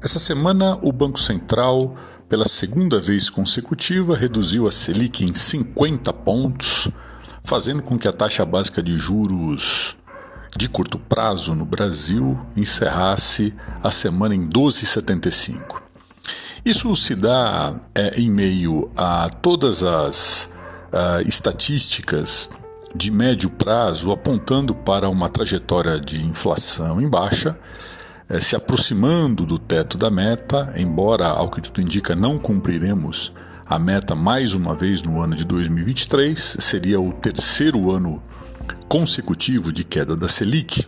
Essa semana, o Banco Central, pela segunda vez consecutiva, reduziu a Selic em 50 pontos, fazendo com que a taxa básica de juros de curto prazo no Brasil encerrasse a semana em 12,75. Isso se dá é, em meio a todas as uh, estatísticas de médio prazo apontando para uma trajetória de inflação em baixa é, se aproximando do teto da meta, embora, ao que tudo indica, não cumpriremos a meta mais uma vez no ano de 2023, seria o terceiro ano consecutivo de queda da Selic,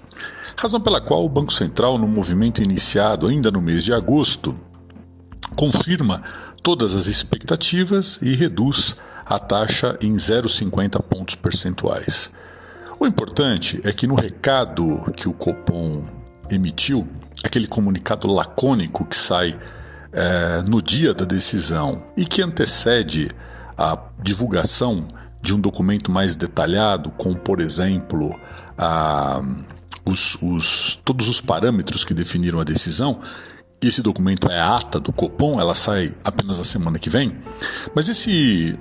razão pela qual o Banco Central, no movimento iniciado ainda no mês de agosto, confirma todas as expectativas e reduz a taxa em 0,50 pontos percentuais. O importante é que no recado que o Copom emitiu, aquele comunicado lacônico que sai é, no dia da decisão e que antecede a divulgação de um documento mais detalhado, com, por exemplo, a, os, os, todos os parâmetros que definiram a decisão. Esse documento é a ata do Copom, ela sai apenas na semana que vem. Mas esse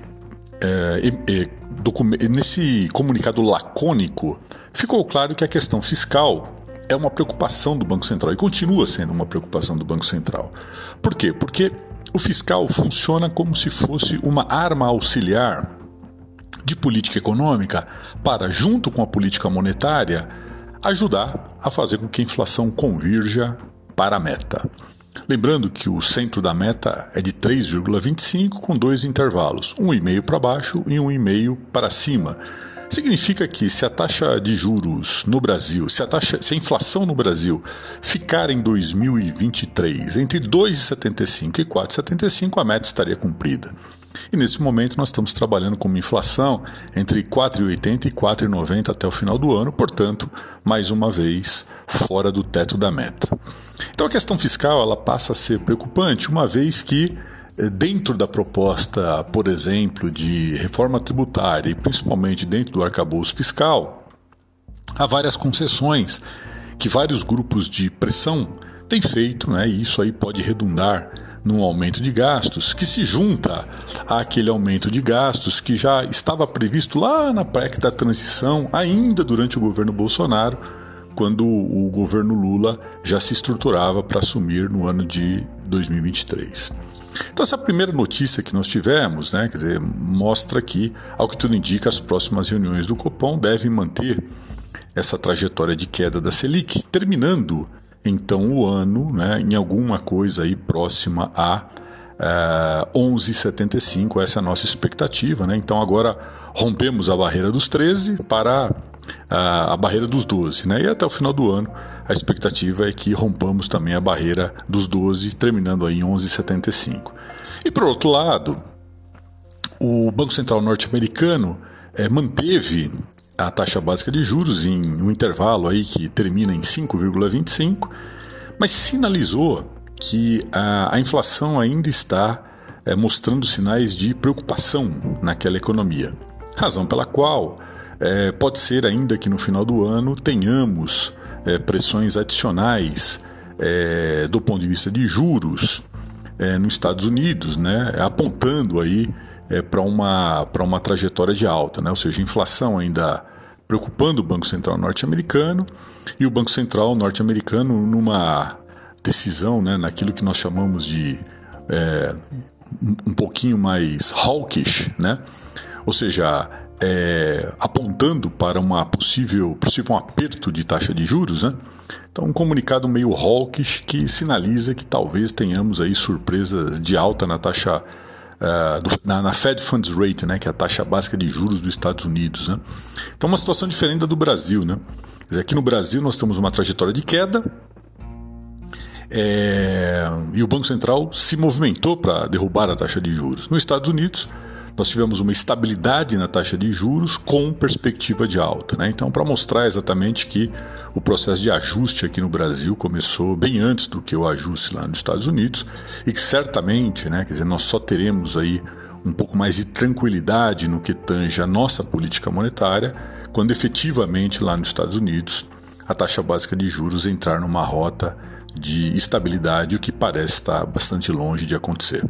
é, é, nesse comunicado lacônico ficou claro que a questão fiscal é uma preocupação do Banco Central e continua sendo uma preocupação do Banco Central. Por quê? Porque o fiscal funciona como se fosse uma arma auxiliar de política econômica para, junto com a política monetária, ajudar a fazer com que a inflação convirja para a meta. Lembrando que o centro da meta é de 3,25 com dois intervalos, 1,5 para baixo e 1,5 para cima Significa que se a taxa de juros no Brasil, se a, taxa, se a inflação no Brasil ficar em 2023 entre 2,75 e 4,75, a meta estaria cumprida. E nesse momento nós estamos trabalhando com uma inflação entre 4,80 e 4,90 até o final do ano, portanto, mais uma vez fora do teto da meta. Então a questão fiscal ela passa a ser preocupante, uma vez que dentro da proposta, por exemplo, de reforma tributária e principalmente dentro do arcabouço fiscal, há várias concessões que vários grupos de pressão têm feito, né, e isso aí pode redundar num aumento de gastos que se junta àquele aumento de gastos que já estava previsto lá na PEC da transição, ainda durante o governo Bolsonaro, quando o governo Lula já se estruturava para assumir no ano de 2023. Então, essa primeira notícia que nós tivemos, né, quer dizer, mostra que, ao que tudo indica, as próximas reuniões do Copom devem manter essa trajetória de queda da Selic, terminando então o ano né, em alguma coisa aí próxima a uh, eh, 11,75, essa é a nossa expectativa. Né? Então agora rompemos a barreira dos 13 para a, a barreira dos 12. Né? E até o final do ano, a expectativa é que rompamos também a barreira dos 12, terminando aí em 11,75. E por outro lado, o Banco Central norte-americano é, manteve a taxa básica de juros em um intervalo aí que termina em 5,25, mas sinalizou que a, a inflação ainda está é, mostrando sinais de preocupação naquela economia. Razão pela qual é, pode ser ainda que no final do ano tenhamos é, pressões adicionais é, do ponto de vista de juros é, nos Estados Unidos, né, apontando aí é, para uma, uma trajetória de alta, né, ou seja, inflação ainda preocupando o Banco Central norte-americano e o Banco Central norte-americano numa decisão, né, naquilo que nós chamamos de é, um pouquinho mais hawkish, né? ou seja, é, apontando para uma possível, possível um aperto de taxa de juros, né? Então, um comunicado meio hawkish que sinaliza que talvez tenhamos aí surpresas de alta na taxa uh, do, na, na, Fed Funds Rate, né, que é a taxa básica de juros dos Estados Unidos. Né? Então, uma situação diferente da do Brasil. Né? Dizer, aqui no Brasil nós temos uma trajetória de queda, é, e o Banco Central se movimentou para derrubar a taxa de juros. Nos Estados Unidos, nós tivemos uma estabilidade na taxa de juros com perspectiva de alta. Né? Então, para mostrar exatamente que o processo de ajuste aqui no Brasil começou bem antes do que o ajuste lá nos Estados Unidos e que certamente, né, quer dizer, nós só teremos aí um pouco mais de tranquilidade no que tange a nossa política monetária quando efetivamente lá nos Estados Unidos a taxa básica de juros entrar numa rota de estabilidade, o que parece estar bastante longe de acontecer.